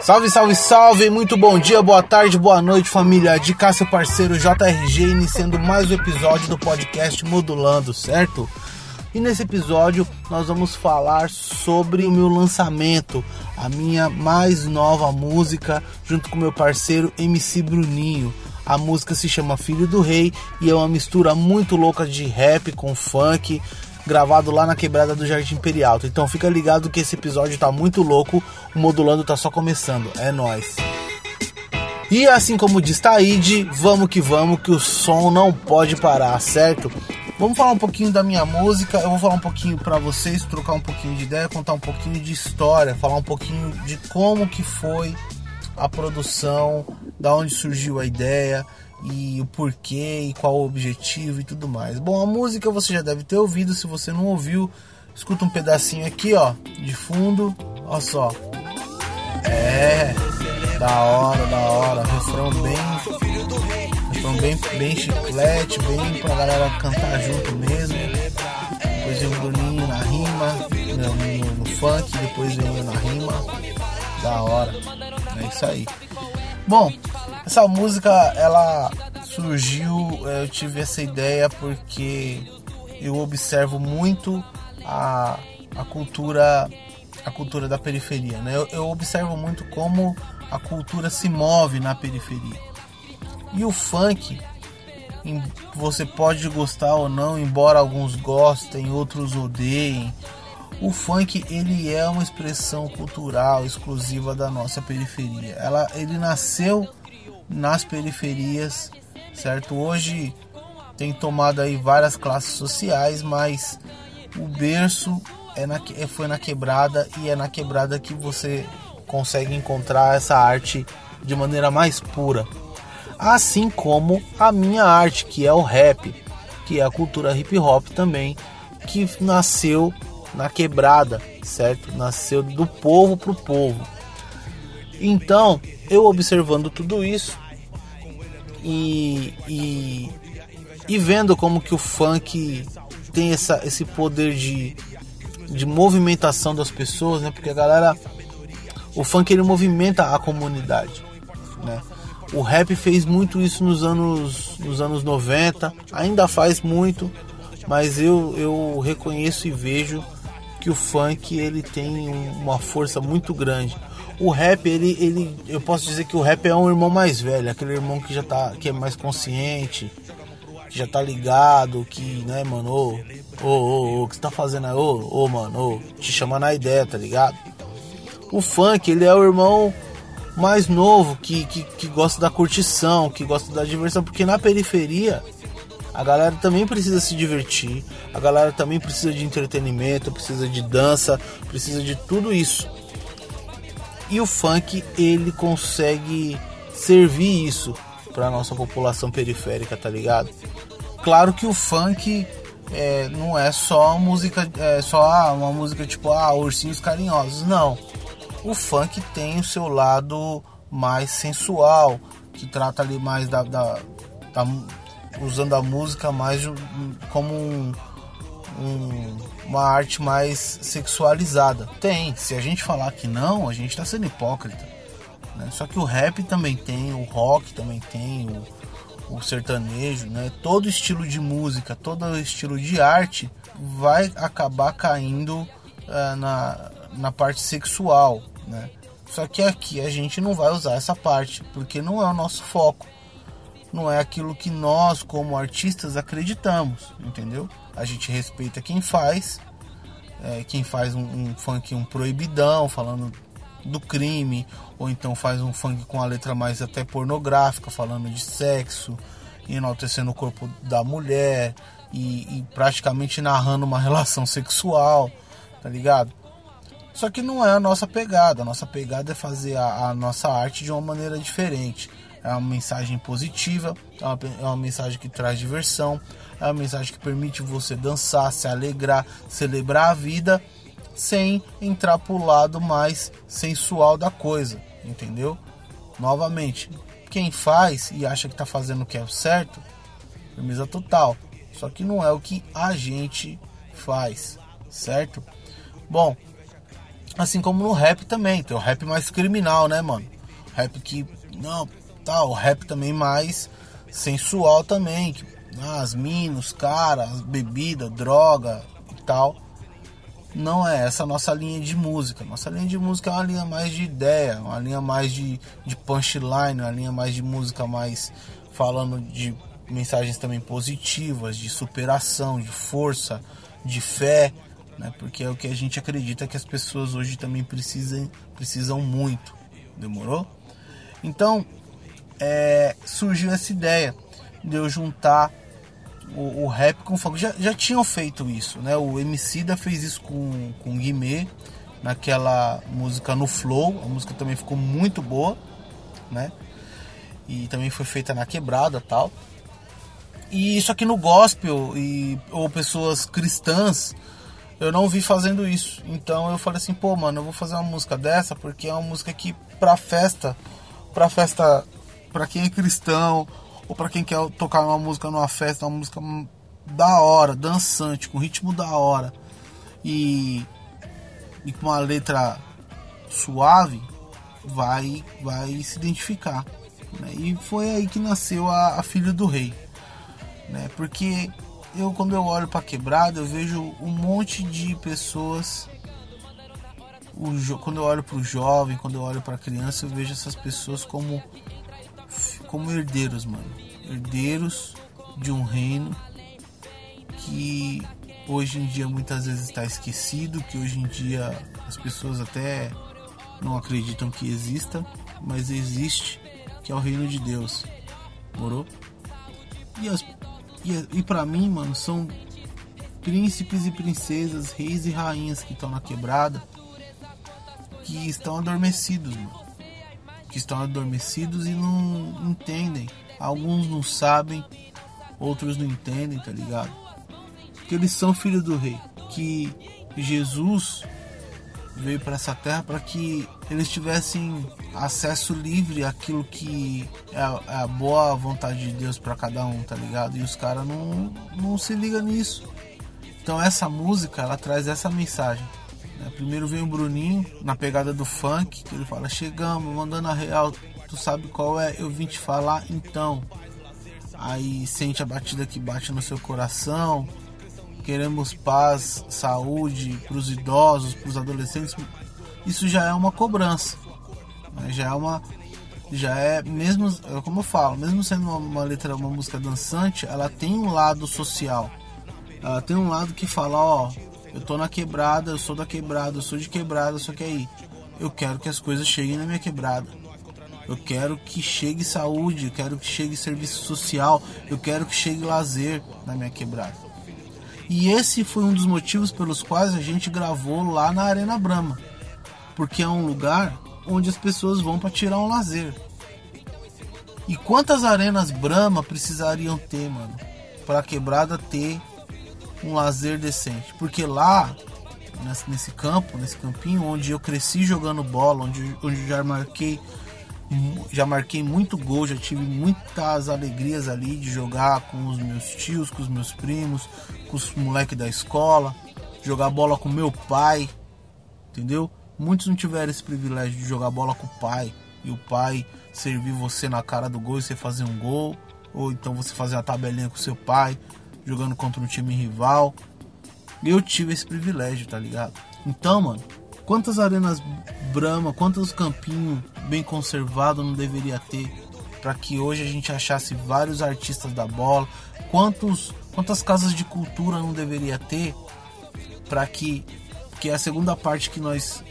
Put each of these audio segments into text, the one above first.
Salve, salve, salve! Muito bom dia, boa tarde, boa noite, família de cá, seu parceiro JRG, iniciando mais um episódio do podcast Modulando, certo? E nesse episódio nós vamos falar sobre o meu lançamento, a minha mais nova música, junto com meu parceiro MC Bruninho. A música se chama Filho do Rei e é uma mistura muito louca de rap com funk, gravado lá na quebrada do Jardim Imperial. Então fica ligado que esse episódio tá muito louco, o Modulando tá só começando. É nós. E assim como diz Taíde, vamos que vamos, que o som não pode parar, certo? Vamos falar um pouquinho da minha música, eu vou falar um pouquinho para vocês, trocar um pouquinho de ideia, contar um pouquinho de história, falar um pouquinho de como que foi a produção, da onde surgiu a ideia, e o porquê e qual o objetivo e tudo mais. Bom, a música você já deve ter ouvido, se você não ouviu, escuta um pedacinho aqui, ó, de fundo, ó só. É, da hora, da hora, refrão bem, refrão bem, bem chiclete, bem pra galera cantar junto mesmo. Depois vem o Bruninho na rima, no, no, funk, depois vem na rima, da hora. É isso aí. Bom, essa música ela surgiu, é, eu tive essa ideia porque eu observo muito a, a cultura a cultura da periferia, né? Eu, eu observo muito como a cultura se move na periferia. E o funk, você pode gostar ou não, embora alguns gostem, outros odeiem. O funk ele é uma expressão cultural exclusiva da nossa periferia. Ela, ele nasceu nas periferias, certo? Hoje tem tomado aí várias classes sociais, mas o berço é na, foi na quebrada e é na quebrada que você consegue encontrar essa arte de maneira mais pura. Assim como a minha arte, que é o rap, que é a cultura hip hop também, que nasceu na quebrada, certo? Nasceu do povo para o povo. Então, eu observando tudo isso e, e, e vendo como que o funk tem essa, esse poder de, de movimentação das pessoas, né? Porque a galera, o funk ele movimenta a comunidade, né? O rap fez muito isso nos anos, nos anos 90, ainda faz muito, mas eu, eu reconheço e vejo que o funk ele tem uma força muito grande o rap, ele, ele, eu posso dizer que o rap é um irmão mais velho, aquele irmão que já tá, que é mais consciente, que já tá ligado, que, né, mano, ô, ô, ô, o que você tá fazendo aí, ô, ô, mano, ô, te chama na ideia, tá ligado? O funk, ele é o irmão mais novo, que, que, que gosta da curtição, que gosta da diversão, porque na periferia, a galera também precisa se divertir, a galera também precisa de entretenimento, precisa de dança, precisa de tudo isso. E o funk ele consegue servir isso para nossa população periférica, tá ligado? Claro que o funk é, não é só música, é só ah, uma música tipo ah, ursinhos carinhosos, não. O funk tem o seu lado mais sensual, que trata ali mais da, da, da usando a música mais como um, um, uma arte mais sexualizada. Tem, se a gente falar que não, a gente está sendo hipócrita. Né? Só que o rap também tem, o rock também tem, o, o sertanejo, né? todo estilo de música, todo estilo de arte vai acabar caindo uh, na, na parte sexual. Né? Só que aqui a gente não vai usar essa parte, porque não é o nosso foco. Não é aquilo que nós, como artistas, acreditamos, entendeu? A gente respeita quem faz, é, quem faz um, um, funk um proibidão, falando do crime, ou então faz um funk com a letra mais até pornográfica, falando de sexo, enaltecendo o corpo da mulher e, e praticamente narrando uma relação sexual, tá ligado? Só que não é a nossa pegada, a nossa pegada é fazer a, a nossa arte de uma maneira diferente é uma mensagem positiva, é uma, é uma mensagem que traz diversão, é uma mensagem que permite você dançar, se alegrar, celebrar a vida sem entrar pro lado mais sensual da coisa, entendeu? Novamente, quem faz e acha que tá fazendo o que é certo, firmeza total. Só que não é o que a gente faz, certo? Bom, Assim como no rap também, tem o rap mais criminal, né, mano? Rap que. Não, o rap também mais sensual também. Que, ah, as minas, caras, bebida, droga e tal. Não é essa a nossa linha de música. Nossa linha de música é uma linha mais de ideia, uma linha mais de, de punchline, uma linha mais de música mais falando de mensagens também positivas, de superação, de força, de fé, né? Porque é o que a gente acredita que as pessoas hoje também precisam, precisam muito. Demorou? Então, é, surgiu essa ideia de eu juntar o, o rap com o funk. Já, já tinham feito isso, né? O Emicida fez isso com, com o Guimê, naquela música No Flow. A música também ficou muito boa, né? E também foi feita na quebrada tal. E isso aqui no gospel e, ou pessoas cristãs, eu não vi fazendo isso. Então eu falei assim, pô, mano, eu vou fazer uma música dessa porque é uma música que pra festa, pra festa, pra quem é cristão ou para quem quer tocar uma música numa festa, uma música da hora, dançante, com ritmo da hora e, e com uma letra suave, vai vai se identificar. Né? E foi aí que nasceu a, a Filho do Rei. Né? Porque eu quando eu olho para quebrada, eu vejo um monte de pessoas quando eu olho para o jovem, quando eu olho para a criança, eu vejo essas pessoas como como herdeiros, mano. Herdeiros de um reino que hoje em dia muitas vezes está esquecido, que hoje em dia as pessoas até não acreditam que exista, mas existe, que é o reino de Deus. Morou? E, as, e, e para mim, mano, são príncipes e princesas, reis e rainhas que estão na quebrada, que estão adormecidos, mano que estão adormecidos e não entendem. Alguns não sabem, outros não entendem, tá ligado? Que eles são filhos do rei. Que Jesus veio para essa terra para que eles tivessem acesso livre àquilo que é a, é boa vontade de Deus para cada um, tá ligado? E os caras não, não se ligam nisso. Então essa música ela traz essa mensagem? Primeiro vem o Bruninho na pegada do funk, que ele fala: Chegamos, mandando a real, tu sabe qual é? Eu vim te falar então. Aí sente a batida que bate no seu coração. Queremos paz, saúde para os idosos, para os adolescentes. Isso já é uma cobrança, né? já é uma já é mesmo é como eu falo mesmo sendo uma, uma, letra uma música dançante ela tem um lado social ela tem um lado que fala ó eu tô na quebrada, eu sou da quebrada, eu sou de quebrada, só que aí eu quero que as coisas cheguem na minha quebrada. Eu quero que chegue saúde, eu quero que chegue serviço social, eu quero que chegue lazer na minha quebrada. E esse foi um dos motivos pelos quais a gente gravou lá na Arena Brama, porque é um lugar onde as pessoas vão para tirar um lazer. E quantas arenas Brama precisariam ter, mano, para quebrada ter um lazer decente. Porque lá, nesse campo, nesse campinho, onde eu cresci jogando bola, onde, onde já marquei já marquei muito gol, já tive muitas alegrias ali de jogar com os meus tios, com os meus primos, com os moleques da escola, jogar bola com meu pai, entendeu? Muitos não tiveram esse privilégio de jogar bola com o pai e o pai servir você na cara do gol e você fazer um gol, ou então você fazer uma tabelinha com seu pai, jogando contra um time rival. Eu tive esse privilégio, tá ligado? Então, mano, quantas arenas Brahma, quantos campinhos bem conservados não deveria ter para que hoje a gente achasse vários artistas da bola? Quantos, quantas casas de cultura não deveria ter para que que a segunda parte que nós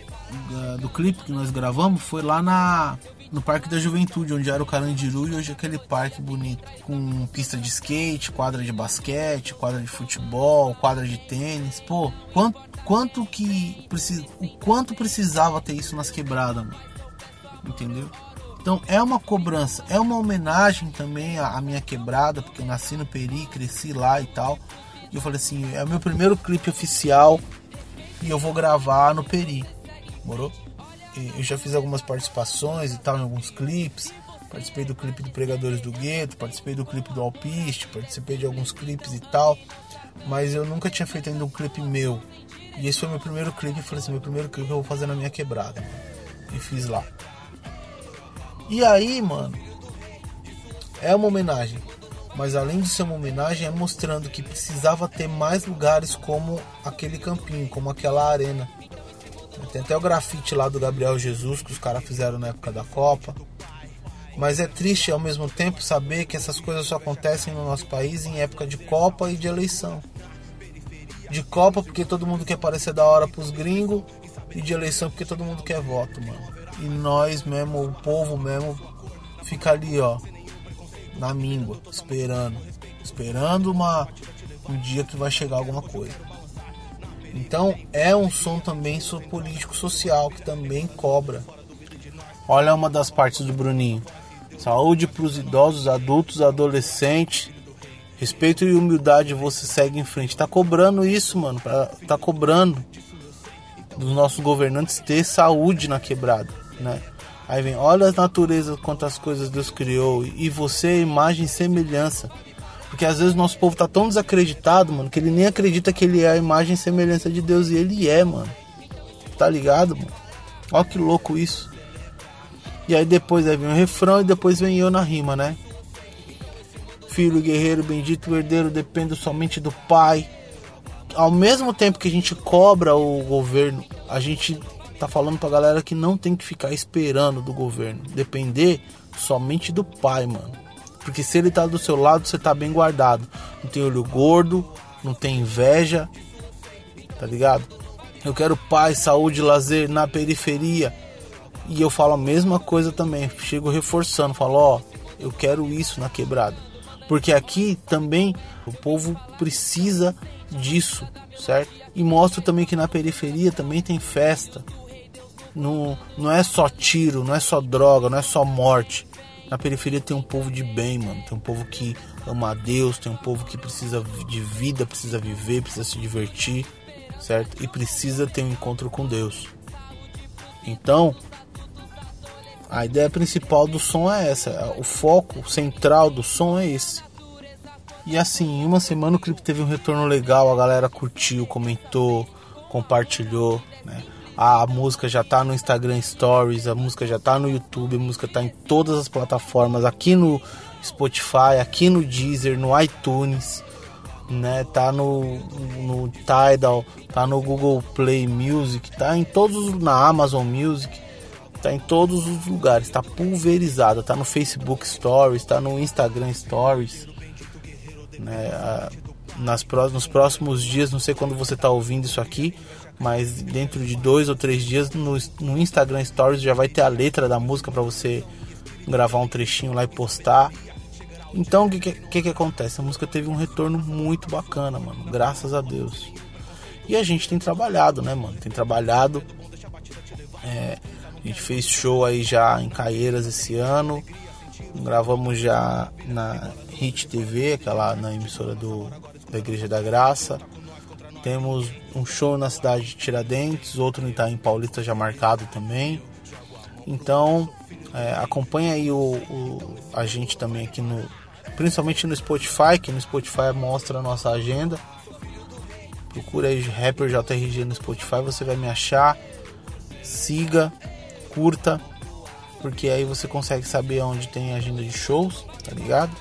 do clipe que nós gravamos foi lá na no Parque da Juventude, onde era o Carandiru e hoje é aquele parque bonito, com pista de skate, quadra de basquete, quadra de futebol, quadra de tênis. Pô, quanto, quanto que precisa, o quanto precisava ter isso nas quebradas, mano. Entendeu? Então é uma cobrança, é uma homenagem também à, à minha quebrada, porque eu nasci no Peri, cresci lá e tal. E eu falei assim, é o meu primeiro clipe oficial e eu vou gravar no Peri. Morou? Eu já fiz algumas participações e tal em alguns clipes. Participei do clipe do Pregadores do Gueto, participei do clipe do Alpiste, participei de alguns clipes e tal. Mas eu nunca tinha feito ainda um clipe meu, E esse foi meu primeiro clipe. Eu falei assim: meu primeiro clipe eu vou fazer na minha quebrada. E fiz lá. E aí, mano, é uma homenagem. Mas além de ser uma homenagem, é mostrando que precisava ter mais lugares como aquele campinho, como aquela arena. Tem até o grafite lá do Gabriel Jesus que os caras fizeram na época da Copa. Mas é triste ao mesmo tempo saber que essas coisas só acontecem no nosso país em época de Copa e de eleição. De Copa porque todo mundo quer parecer da hora pros gringos e de eleição porque todo mundo quer voto, mano. E nós mesmo, o povo mesmo, fica ali, ó, na míngua, esperando. Esperando uma, um dia que vai chegar alguma coisa. Então é um som também político social que também cobra. Olha uma das partes do Bruninho. Saúde para os idosos, adultos, adolescentes. Respeito e humildade, você segue em frente. Tá cobrando isso, mano. Tá cobrando dos nossos governantes ter saúde na quebrada, né? Aí vem, olha a natureza, quantas coisas Deus criou. E você é imagem e semelhança. Porque às vezes o nosso povo tá tão desacreditado, mano, que ele nem acredita que ele é a imagem e semelhança de Deus. E ele é, mano. Tá ligado, mano? Olha que louco isso. E aí depois aí vem o refrão e depois vem eu na rima, né? Filho guerreiro, bendito herdeiro, dependo somente do Pai. Ao mesmo tempo que a gente cobra o governo, a gente tá falando pra galera que não tem que ficar esperando do governo. Depender somente do Pai, mano. Porque se ele tá do seu lado, você tá bem guardado. Não tem olho gordo, não tem inveja, tá ligado? Eu quero paz, saúde, lazer na periferia e eu falo a mesma coisa também, chego reforçando, falo, ó, eu quero isso na quebrada. Porque aqui também o povo precisa disso, certo? E mostro também que na periferia também tem festa. Não, não é só tiro, não é só droga, não é só morte. Na periferia tem um povo de bem, mano. Tem um povo que ama a Deus, tem um povo que precisa de vida, precisa viver, precisa se divertir, certo? E precisa ter um encontro com Deus. Então, a ideia principal do som é essa, o foco central do som é esse. E assim, em uma semana o clipe teve um retorno legal, a galera curtiu, comentou, compartilhou, né? A música já tá no Instagram Stories, a música já tá no YouTube, a música tá em todas as plataformas, aqui no Spotify, aqui no Deezer, no iTunes, né? Tá no, no Tidal, tá no Google Play Music, tá em todos na Amazon Music. Tá em todos os lugares, tá pulverizada, tá no Facebook Stories, tá no Instagram Stories. Né? Nas, nos próximos dias, não sei quando você tá ouvindo isso aqui, mas dentro de dois ou três dias no, no Instagram Stories já vai ter a letra da música para você gravar um trechinho lá e postar. Então o que, que, que acontece? A música teve um retorno muito bacana, mano. Graças a Deus. E a gente tem trabalhado, né, mano? Tem trabalhado. É, a gente fez show aí já em Caieiras esse ano. Gravamos já na Hit TV, aquela na emissora do, da Igreja da Graça. Temos um show na cidade de Tiradentes, outro no Itaim Paulista já marcado também. Então, é, acompanha aí o, o, a gente também aqui no. Principalmente no Spotify, que no Spotify mostra a nossa agenda. Procura aí Rapper JRG no Spotify, você vai me achar. Siga, curta, porque aí você consegue saber onde tem agenda de shows, tá ligado?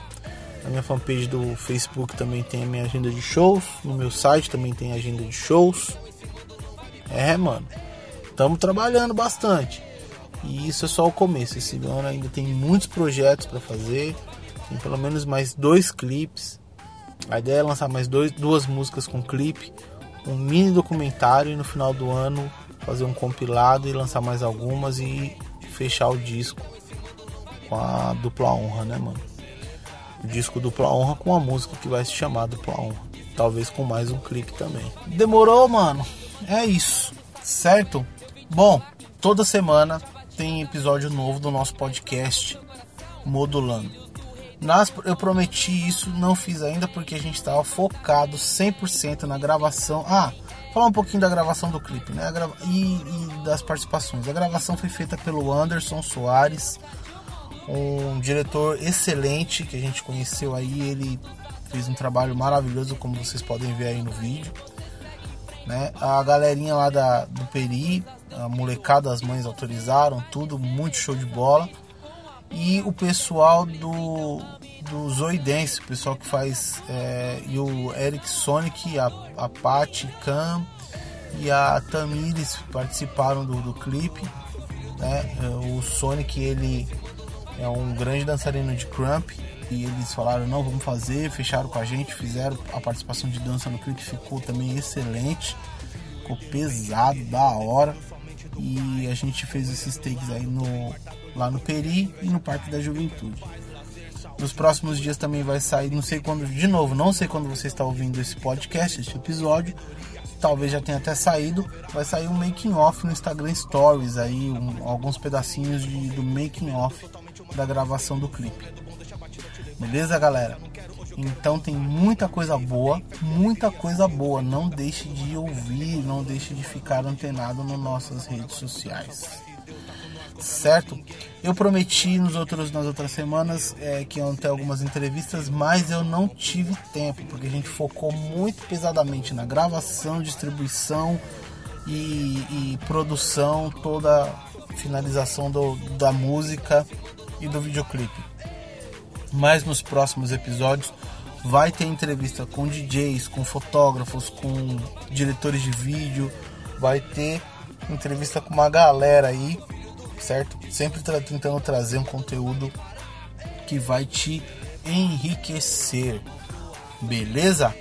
Na minha fanpage do Facebook também tem a minha agenda de shows, no meu site também tem agenda de shows. É, mano, estamos trabalhando bastante. E isso é só o começo. Esse ano ainda tem muitos projetos para fazer. Tem pelo menos mais dois clipes. A ideia é lançar mais dois, duas músicas com clipe, um mini documentário e no final do ano fazer um compilado e lançar mais algumas e fechar o disco com a dupla honra, né, mano? Disco dupla honra com a música que vai se chamar dupla honra. Talvez com mais um clipe também. Demorou, mano? É isso, certo? Bom, toda semana tem episódio novo do nosso podcast Modulando. Nas, eu prometi isso, não fiz ainda porque a gente estava focado 100% na gravação. Ah, falar um pouquinho da gravação do clipe, né? E, e, das participações. A gravação foi feita pelo Anderson Soares, um diretor excelente que a gente conheceu aí. Ele fez um trabalho maravilhoso, como vocês podem ver aí no vídeo. Né? A galerinha lá da, do Peri, a molecada, as mães autorizaram, tudo, muito show de bola. E o pessoal do, do Zoidense, o pessoal que faz. É, e o Eric Sonic, a, a Paty Cam e a Tamires participaram do, do clipe. Né? O Sonic ele é um grande dançarino de crump e eles falaram não vamos fazer, fecharam com a gente, fizeram a participação de dança no clipe ficou também excelente, ficou pesado, da hora. E a gente fez esses takes aí no lá no Peri e no Parque da Juventude. Nos próximos dias também vai sair, não sei quando, de novo, não sei quando você está ouvindo esse podcast, esse episódio, talvez já tenha até saído, vai sair um making off no Instagram Stories aí, um, alguns pedacinhos de, do making off da gravação do clipe. Beleza, galera? Então tem muita coisa boa, muita coisa boa. Não deixe de ouvir, não deixe de ficar antenado nas nossas redes sociais certo? Eu prometi nos outros, nas outras semanas é, que iam ter algumas entrevistas, mas eu não tive tempo, porque a gente focou muito pesadamente na gravação, distribuição e, e produção, toda finalização do, da música e do videoclipe. Mas nos próximos episódios vai ter entrevista com DJs, com fotógrafos, com diretores de vídeo, vai ter entrevista com uma galera aí certo? Sempre tra tentando trazer um conteúdo que vai te enriquecer, beleza?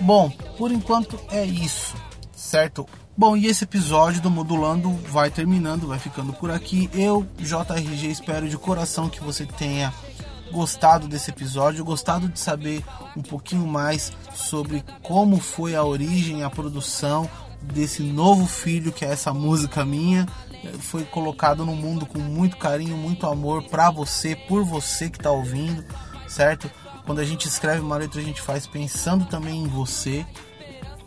Bom, por enquanto é isso, certo? Bom, e esse episódio do Modulando vai terminando, vai ficando por aqui. Eu, JRG, espero de coração que você tenha gostado desse episódio, gostado de saber um pouquinho mais sobre como foi a origem, a produção desse novo filho que é essa música minha, foi colocado no mundo com muito carinho, muito amor para você, por você que está ouvindo, certo? Quando a gente escreve uma letra, a gente faz pensando também em você.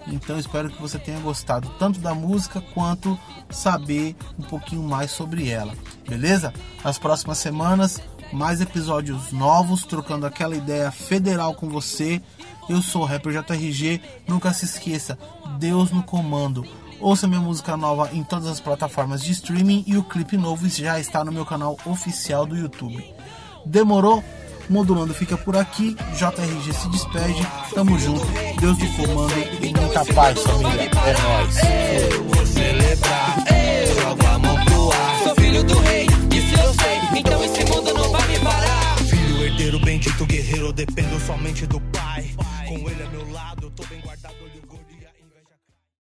Então espero que você tenha gostado tanto da música quanto saber um pouquinho mais sobre ela, beleza? Nas próximas semanas, mais episódios novos, trocando aquela ideia federal com você. Eu sou o Rapper JRG, nunca se esqueça, Deus no comando. Ouça minha música nova em todas as plataformas de streaming e o clipe novo já está no meu canal oficial do YouTube. Demorou? Modulando fica por aqui, JRG se despede, tamo junto, Deus do comando e muita paz, família. É nóis. Eu vou celebrar, eu. Sou filho do rei, eu sei, então esse mundo não vai me parar. Filho herdeiro, bendito guerreiro, dependo somente do pai. Com ele ao meu lado, eu tô bem guardado.